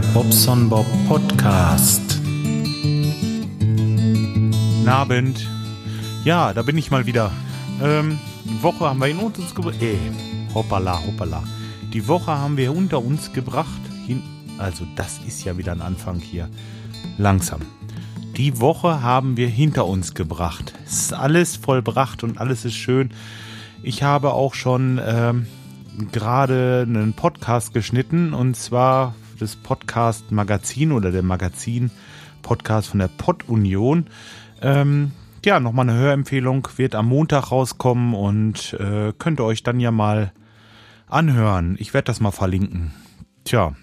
Bobson Bob Podcast. Guten Abend. Ja, da bin ich mal wieder. Ähm, Woche haben wir in uns gebracht. Äh, hoppala, hoppala. Die Woche haben wir unter uns gebracht. Hin also, das ist ja wieder ein Anfang hier. Langsam. Die Woche haben wir hinter uns gebracht. Es ist alles vollbracht und alles ist schön. Ich habe auch schon ähm, gerade einen Podcast geschnitten und zwar das Podcast Magazin oder der Magazin Podcast von der Pod Union. Ähm, ja, nochmal eine Hörempfehlung wird am Montag rauskommen und äh, könnt ihr euch dann ja mal anhören. Ich werde das mal verlinken. Tja,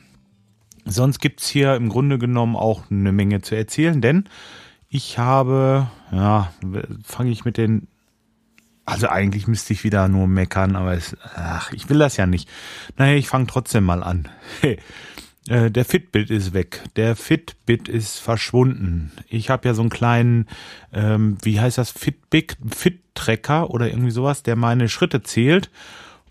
sonst gibt's hier im Grunde genommen auch eine Menge zu erzählen, denn ich habe, ja, fange ich mit den also eigentlich müsste ich wieder nur meckern, aber es, ach, ich will das ja nicht. Naja, ich fange trotzdem mal an. Äh, der Fitbit ist weg. Der Fitbit ist verschwunden. Ich habe ja so einen kleinen, ähm, wie heißt das, Fitbit, Fit-Tracker oder irgendwie sowas, der meine Schritte zählt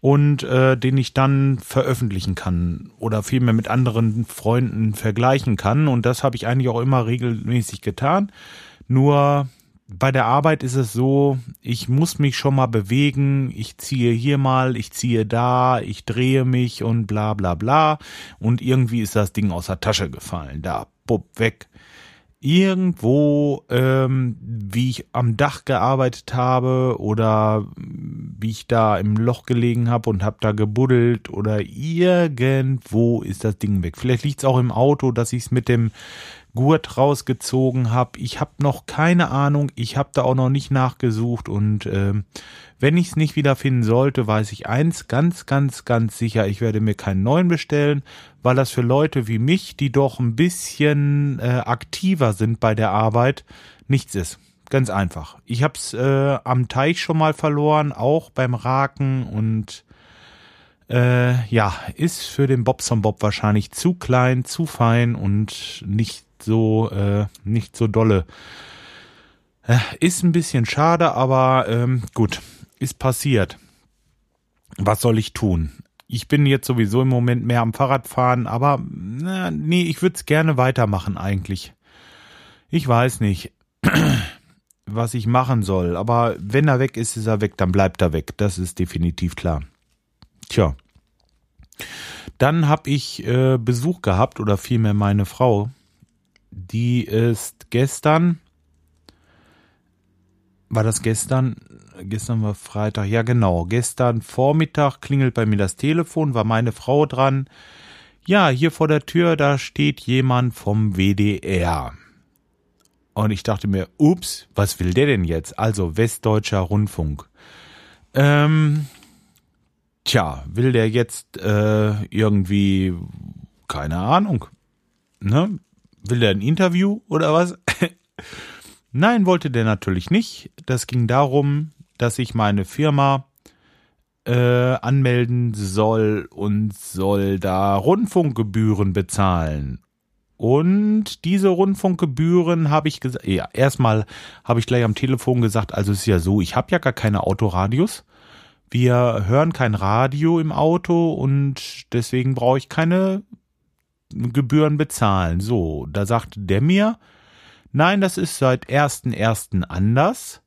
und äh, den ich dann veröffentlichen kann oder vielmehr mit anderen Freunden vergleichen kann. Und das habe ich eigentlich auch immer regelmäßig getan. Nur bei der Arbeit ist es so, ich muss mich schon mal bewegen, ich ziehe hier mal, ich ziehe da, ich drehe mich und bla bla bla. Und irgendwie ist das Ding aus der Tasche gefallen. Da, bupp, weg. Irgendwo, ähm, wie ich am Dach gearbeitet habe oder wie ich da im Loch gelegen habe und habe da gebuddelt oder irgendwo ist das Ding weg. Vielleicht liegt es auch im Auto, dass ich es mit dem Gurt rausgezogen habe. Ich habe noch keine Ahnung, ich habe da auch noch nicht nachgesucht und äh, wenn ich es nicht wiederfinden sollte, weiß ich eins ganz, ganz, ganz sicher, ich werde mir keinen neuen bestellen, weil das für Leute wie mich, die doch ein bisschen äh, aktiver sind bei der Arbeit, nichts ist. Ganz einfach. Ich habe es äh, am Teich schon mal verloren, auch beim Raken und äh, ja, ist für den Bobson Bob wahrscheinlich zu klein, zu fein und nicht so, äh, nicht so dolle. Äh, ist ein bisschen schade, aber ähm, gut, ist passiert. Was soll ich tun? Ich bin jetzt sowieso im Moment mehr am Fahrradfahren, aber na, nee, ich würde es gerne weitermachen eigentlich. Ich weiß nicht, was ich machen soll, aber wenn er weg ist, ist er weg, dann bleibt er weg. Das ist definitiv klar. Tja. Dann habe ich äh, Besuch gehabt oder vielmehr meine Frau die ist gestern, war das gestern? Gestern war Freitag, ja genau. Gestern Vormittag klingelt bei mir das Telefon, war meine Frau dran. Ja, hier vor der Tür, da steht jemand vom WDR. Und ich dachte mir, ups, was will der denn jetzt? Also Westdeutscher Rundfunk. Ähm, tja, will der jetzt äh, irgendwie, keine Ahnung, ne? Will der ein Interview oder was? Nein, wollte der natürlich nicht. Das ging darum, dass ich meine Firma äh, anmelden soll und soll da Rundfunkgebühren bezahlen. Und diese Rundfunkgebühren habe ich gesagt, ja, erstmal habe ich gleich am Telefon gesagt, also es ist ja so, ich habe ja gar keine Autoradios. Wir hören kein Radio im Auto und deswegen brauche ich keine Gebühren bezahlen. So, da sagte der mir, nein, das ist seit 1.1. anders.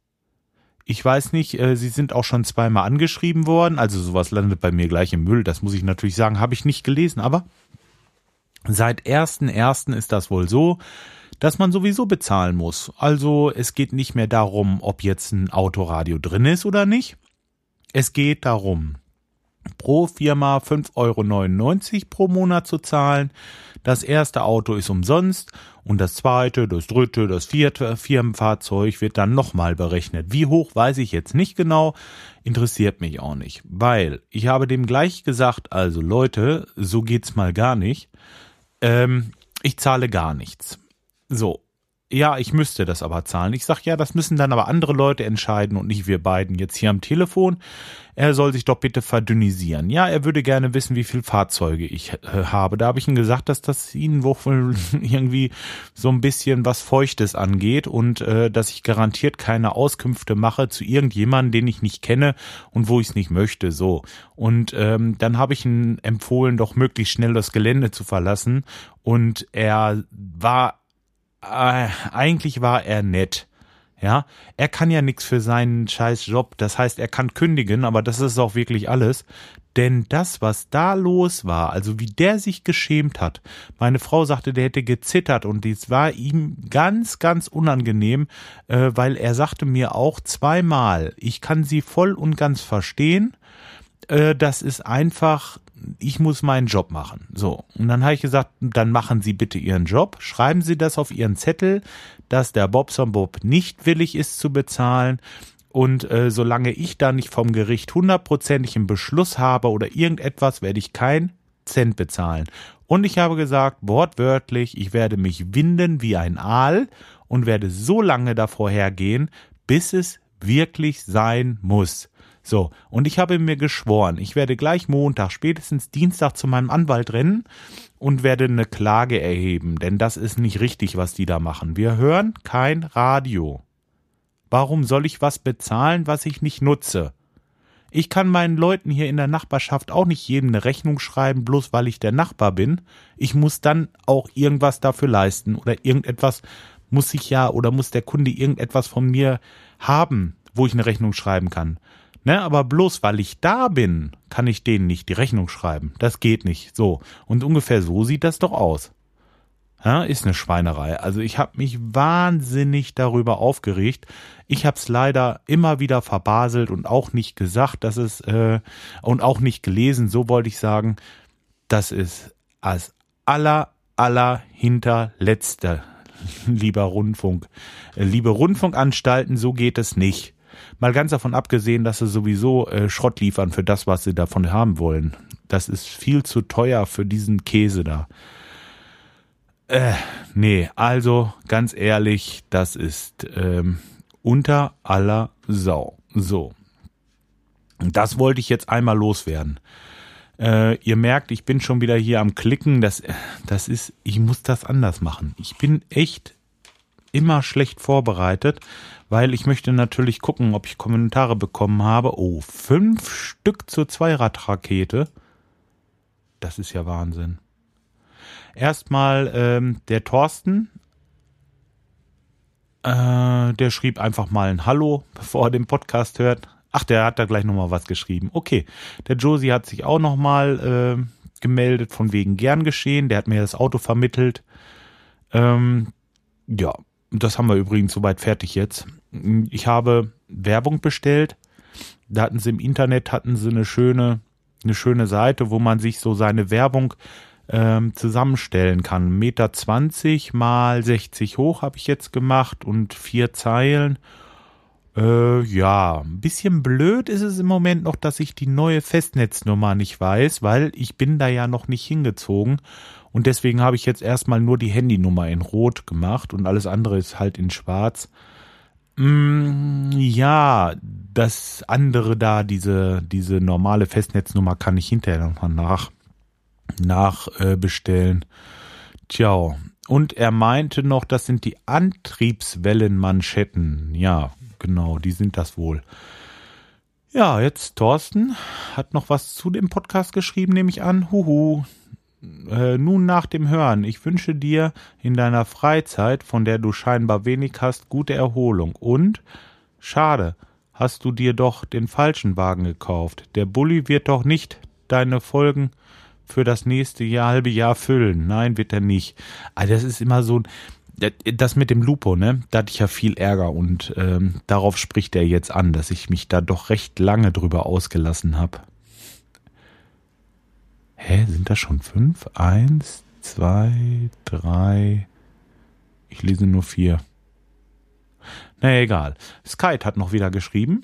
Ich weiß nicht, äh, Sie sind auch schon zweimal angeschrieben worden, also sowas landet bei mir gleich im Müll, das muss ich natürlich sagen, habe ich nicht gelesen, aber seit 1.1. ist das wohl so, dass man sowieso bezahlen muss. Also es geht nicht mehr darum, ob jetzt ein Autoradio drin ist oder nicht. Es geht darum, pro Firma 5,99 Euro pro Monat zu zahlen. Das erste Auto ist umsonst und das zweite, das dritte, das vierte Firmenfahrzeug wird dann nochmal berechnet. Wie hoch weiß ich jetzt nicht genau, interessiert mich auch nicht, weil ich habe dem gleich gesagt, also Leute, so geht's mal gar nicht. Ähm, ich zahle gar nichts. So, ja, ich müsste das aber zahlen. Ich sag, ja, das müssen dann aber andere Leute entscheiden und nicht wir beiden jetzt hier am Telefon. Er soll sich doch bitte verdünnisieren. Ja, er würde gerne wissen, wie viel Fahrzeuge ich äh, habe. Da habe ich ihm gesagt, dass das ihnen wohl irgendwie so ein bisschen was Feuchtes angeht und äh, dass ich garantiert keine Auskünfte mache zu irgendjemandem, den ich nicht kenne und wo ich es nicht möchte. So. Und ähm, dann habe ich ihm empfohlen, doch möglichst schnell das Gelände zu verlassen. Und er war äh, eigentlich war er nett. Ja, er kann ja nichts für seinen scheiß Job. Das heißt, er kann kündigen, aber das ist auch wirklich alles. Denn das, was da los war, also wie der sich geschämt hat, meine Frau sagte, der hätte gezittert und dies war ihm ganz, ganz unangenehm, äh, weil er sagte mir auch zweimal, ich kann sie voll und ganz verstehen, äh, das ist einfach ich muss meinen Job machen. So. Und dann habe ich gesagt, dann machen Sie bitte Ihren Job. Schreiben Sie das auf Ihren Zettel, dass der Bobson Bob nicht willig ist zu bezahlen. Und äh, solange ich da nicht vom Gericht hundertprozentig einen Beschluss habe oder irgendetwas, werde ich kein Cent bezahlen. Und ich habe gesagt, wortwörtlich, ich werde mich winden wie ein Aal und werde so lange davor hergehen, bis es wirklich sein muss. So, und ich habe mir geschworen, ich werde gleich Montag, spätestens Dienstag zu meinem Anwalt rennen und werde eine Klage erheben, denn das ist nicht richtig, was die da machen. Wir hören kein Radio. Warum soll ich was bezahlen, was ich nicht nutze? Ich kann meinen Leuten hier in der Nachbarschaft auch nicht jedem eine Rechnung schreiben, bloß weil ich der Nachbar bin. Ich muss dann auch irgendwas dafür leisten oder irgendetwas muss ich ja oder muss der Kunde irgendetwas von mir haben, wo ich eine Rechnung schreiben kann. Ne, aber bloß weil ich da bin, kann ich denen nicht die Rechnung schreiben. Das geht nicht. So. Und ungefähr so sieht das doch aus. Ja, ist eine Schweinerei. Also ich habe mich wahnsinnig darüber aufgeregt. Ich habe es leider immer wieder verbaselt und auch nicht gesagt, dass es äh, und auch nicht gelesen. So wollte ich sagen, das ist als aller aller hinterletzte, lieber Rundfunk, äh, liebe Rundfunkanstalten, so geht es nicht. Mal ganz davon abgesehen, dass sie sowieso äh, Schrott liefern für das, was sie davon haben wollen. Das ist viel zu teuer für diesen Käse da. Äh, nee, also ganz ehrlich, das ist ähm, unter aller Sau. So. Das wollte ich jetzt einmal loswerden. Äh, ihr merkt, ich bin schon wieder hier am Klicken. Das, das ist, ich muss das anders machen. Ich bin echt immer schlecht vorbereitet weil ich möchte natürlich gucken, ob ich Kommentare bekommen habe. Oh, fünf Stück zur Zweirad-Rakete. Das ist ja Wahnsinn. Erstmal ähm, der Thorsten, äh, der schrieb einfach mal ein Hallo, bevor er den Podcast hört. Ach, der hat da gleich nochmal was geschrieben. Okay, der Josie hat sich auch nochmal äh, gemeldet, von wegen gern geschehen. Der hat mir das Auto vermittelt. Ähm, ja, das haben wir übrigens soweit fertig jetzt. Ich habe Werbung bestellt. Da hatten sie im Internet hatten sie eine schöne, eine schöne Seite, wo man sich so seine Werbung ähm, zusammenstellen kann. Meter 20 mal 60 hoch habe ich jetzt gemacht und vier Zeilen. Äh, ja, ein bisschen blöd ist es im Moment noch, dass ich die neue Festnetznummer nicht weiß, weil ich bin da ja noch nicht hingezogen und deswegen habe ich jetzt erstmal nur die Handynummer in Rot gemacht und alles andere ist halt in Schwarz. Mm, ja, das andere da, diese, diese normale Festnetznummer kann ich hinterher nochmal nach, nachbestellen. Äh, Tja, und er meinte noch, das sind die Antriebswellenmanschetten. Ja, genau, die sind das wohl. Ja, jetzt Thorsten hat noch was zu dem Podcast geschrieben, nehme ich an. Huhu, äh, nun nach dem Hören, ich wünsche dir in deiner Freizeit, von der du scheinbar wenig hast, gute Erholung. Und schade, hast du dir doch den falschen Wagen gekauft. Der Bulli wird doch nicht deine Folgen für das nächste Jahr, halbe Jahr füllen. Nein, wird er nicht. Also das ist immer so das mit dem Lupo, ne, da hatte ich ja viel Ärger und ähm, darauf spricht er jetzt an, dass ich mich da doch recht lange drüber ausgelassen habe. Hä, sind das schon fünf? Eins, zwei, drei. Ich lese nur vier. Na egal. Skype hat noch wieder geschrieben.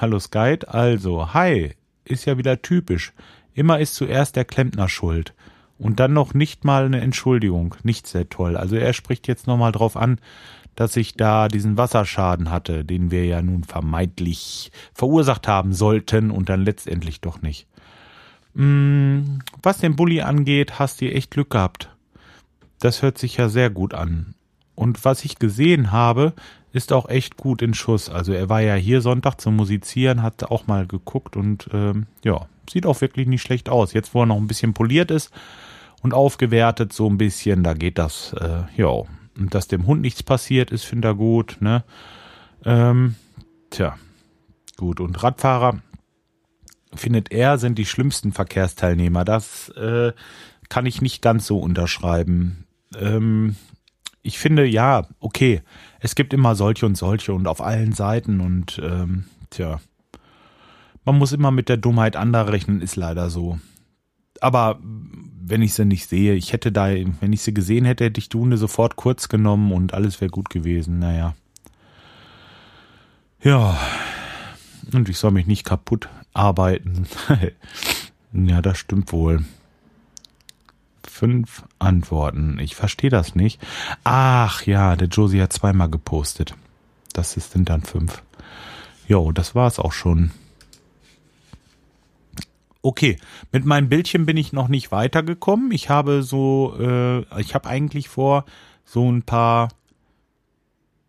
Hallo Skype. Also, hi. Ist ja wieder typisch. Immer ist zuerst der Klempner schuld. Und dann noch nicht mal eine Entschuldigung. Nicht sehr toll. Also er spricht jetzt nochmal drauf an, dass ich da diesen Wasserschaden hatte, den wir ja nun vermeintlich verursacht haben sollten und dann letztendlich doch nicht. Hm, was den Bulli angeht, hast du echt Glück gehabt. Das hört sich ja sehr gut an. Und was ich gesehen habe, ist auch echt gut in Schuss. Also er war ja hier Sonntag zum Musizieren, hat auch mal geguckt und ähm, ja, sieht auch wirklich nicht schlecht aus. Jetzt, wo er noch ein bisschen poliert ist und aufgewertet so ein bisschen, da geht das, äh, ja. Und dass dem Hund nichts passiert ist, finde er gut, ne? Ähm, tja, gut. Und Radfahrer, findet er, sind die schlimmsten Verkehrsteilnehmer. Das äh, kann ich nicht ganz so unterschreiben. Ähm, ich finde, ja, okay, es gibt immer solche und solche und auf allen Seiten und ähm, tja, man muss immer mit der Dummheit anderer rechnen, ist leider so. Aber wenn ich sie nicht sehe, ich hätte da, wenn ich sie gesehen hätte, hätte ich die Hunde sofort kurz genommen und alles wäre gut gewesen. Naja. Ja. Und ich soll mich nicht kaputt arbeiten. ja, das stimmt wohl fünf Antworten. Ich verstehe das nicht. Ach ja, der Josie hat zweimal gepostet. Das sind dann fünf. Jo, das war's auch schon. Okay, mit meinem Bildchen bin ich noch nicht weitergekommen. Ich habe so, äh, ich habe eigentlich vor, so ein paar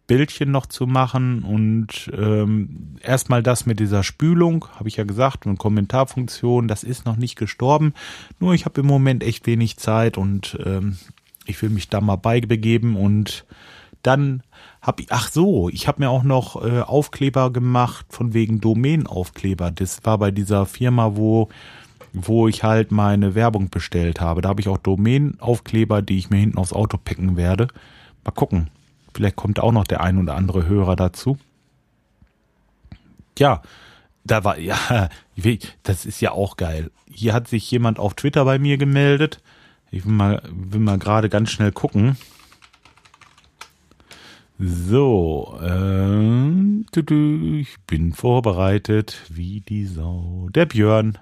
Bildchen noch zu machen und ähm, erstmal das mit dieser Spülung, habe ich ja gesagt, und Kommentarfunktion, das ist noch nicht gestorben. Nur ich habe im Moment echt wenig Zeit und ähm, ich will mich da mal beibegeben und dann habe ich, ach so, ich habe mir auch noch äh, Aufkleber gemacht von wegen Domänenaufkleber. Das war bei dieser Firma, wo wo ich halt meine Werbung bestellt habe. Da habe ich auch Domänenaufkleber, die ich mir hinten aufs Auto picken werde. Mal gucken. Vielleicht kommt auch noch der ein oder andere Hörer dazu. Ja, da war, ja, das ist ja auch geil. Hier hat sich jemand auf Twitter bei mir gemeldet. Ich will mal, will mal gerade ganz schnell gucken. So, äh, ich bin vorbereitet wie die Sau. Der Björn.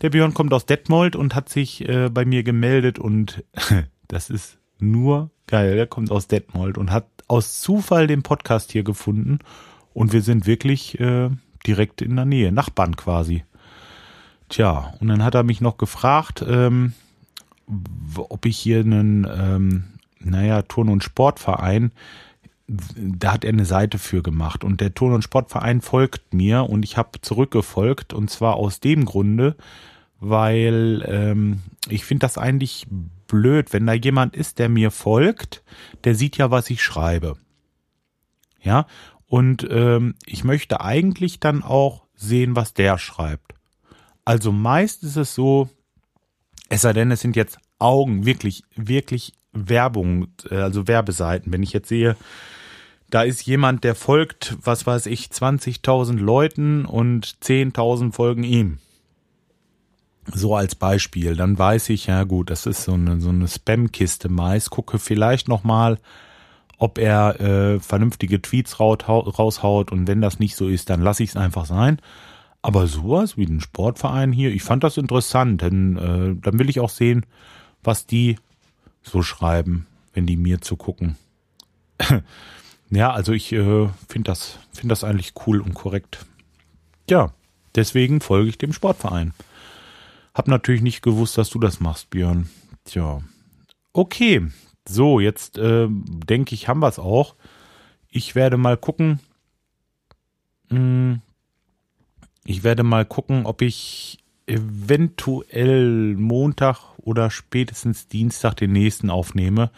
Der Björn kommt aus Detmold und hat sich äh, bei mir gemeldet und das ist nur geil. Der kommt aus Detmold und hat aus Zufall den Podcast hier gefunden und wir sind wirklich äh, direkt in der Nähe, Nachbarn quasi. Tja, und dann hat er mich noch gefragt, ähm, ob ich hier einen, ähm, naja, Turn- und Sportverein, da hat er eine Seite für gemacht und der Turn- und Sportverein folgt mir und ich habe zurückgefolgt und zwar aus dem Grunde, weil ähm, ich finde das eigentlich blöd, wenn da jemand ist, der mir folgt, der sieht ja, was ich schreibe. Ja, und ähm, ich möchte eigentlich dann auch sehen, was der schreibt. Also meist ist es so, es sei denn, es sind jetzt Augen, wirklich, wirklich Werbung, äh, also Werbeseiten. Wenn ich jetzt sehe, da ist jemand, der folgt, was weiß ich, 20.000 Leuten und 10.000 folgen ihm. So als Beispiel, dann weiß ich, ja gut, das ist so eine, so eine Spam-Kiste meist. Gucke vielleicht nochmal, ob er äh, vernünftige Tweets raushaut und wenn das nicht so ist, dann lasse ich es einfach sein. Aber sowas wie ein Sportverein hier, ich fand das interessant, denn äh, dann will ich auch sehen, was die so schreiben, wenn die mir zu gucken. ja, also ich äh, finde das, finde das eigentlich cool und korrekt. Ja, deswegen folge ich dem Sportverein. Hab natürlich nicht gewusst, dass du das machst, Björn. Tja. Okay. So, jetzt äh, denke ich, haben wir es auch. Ich werde mal gucken. Hm, ich werde mal gucken, ob ich eventuell Montag oder spätestens Dienstag den nächsten aufnehme,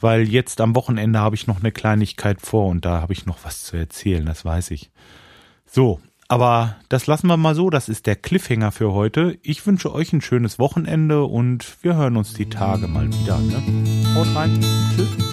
weil jetzt am Wochenende habe ich noch eine Kleinigkeit vor und da habe ich noch was zu erzählen, das weiß ich. So, aber das lassen wir mal so, das ist der Cliffhanger für heute. Ich wünsche euch ein schönes Wochenende und wir hören uns die Tage mal wieder. Ne? Haut rein. Tschüss.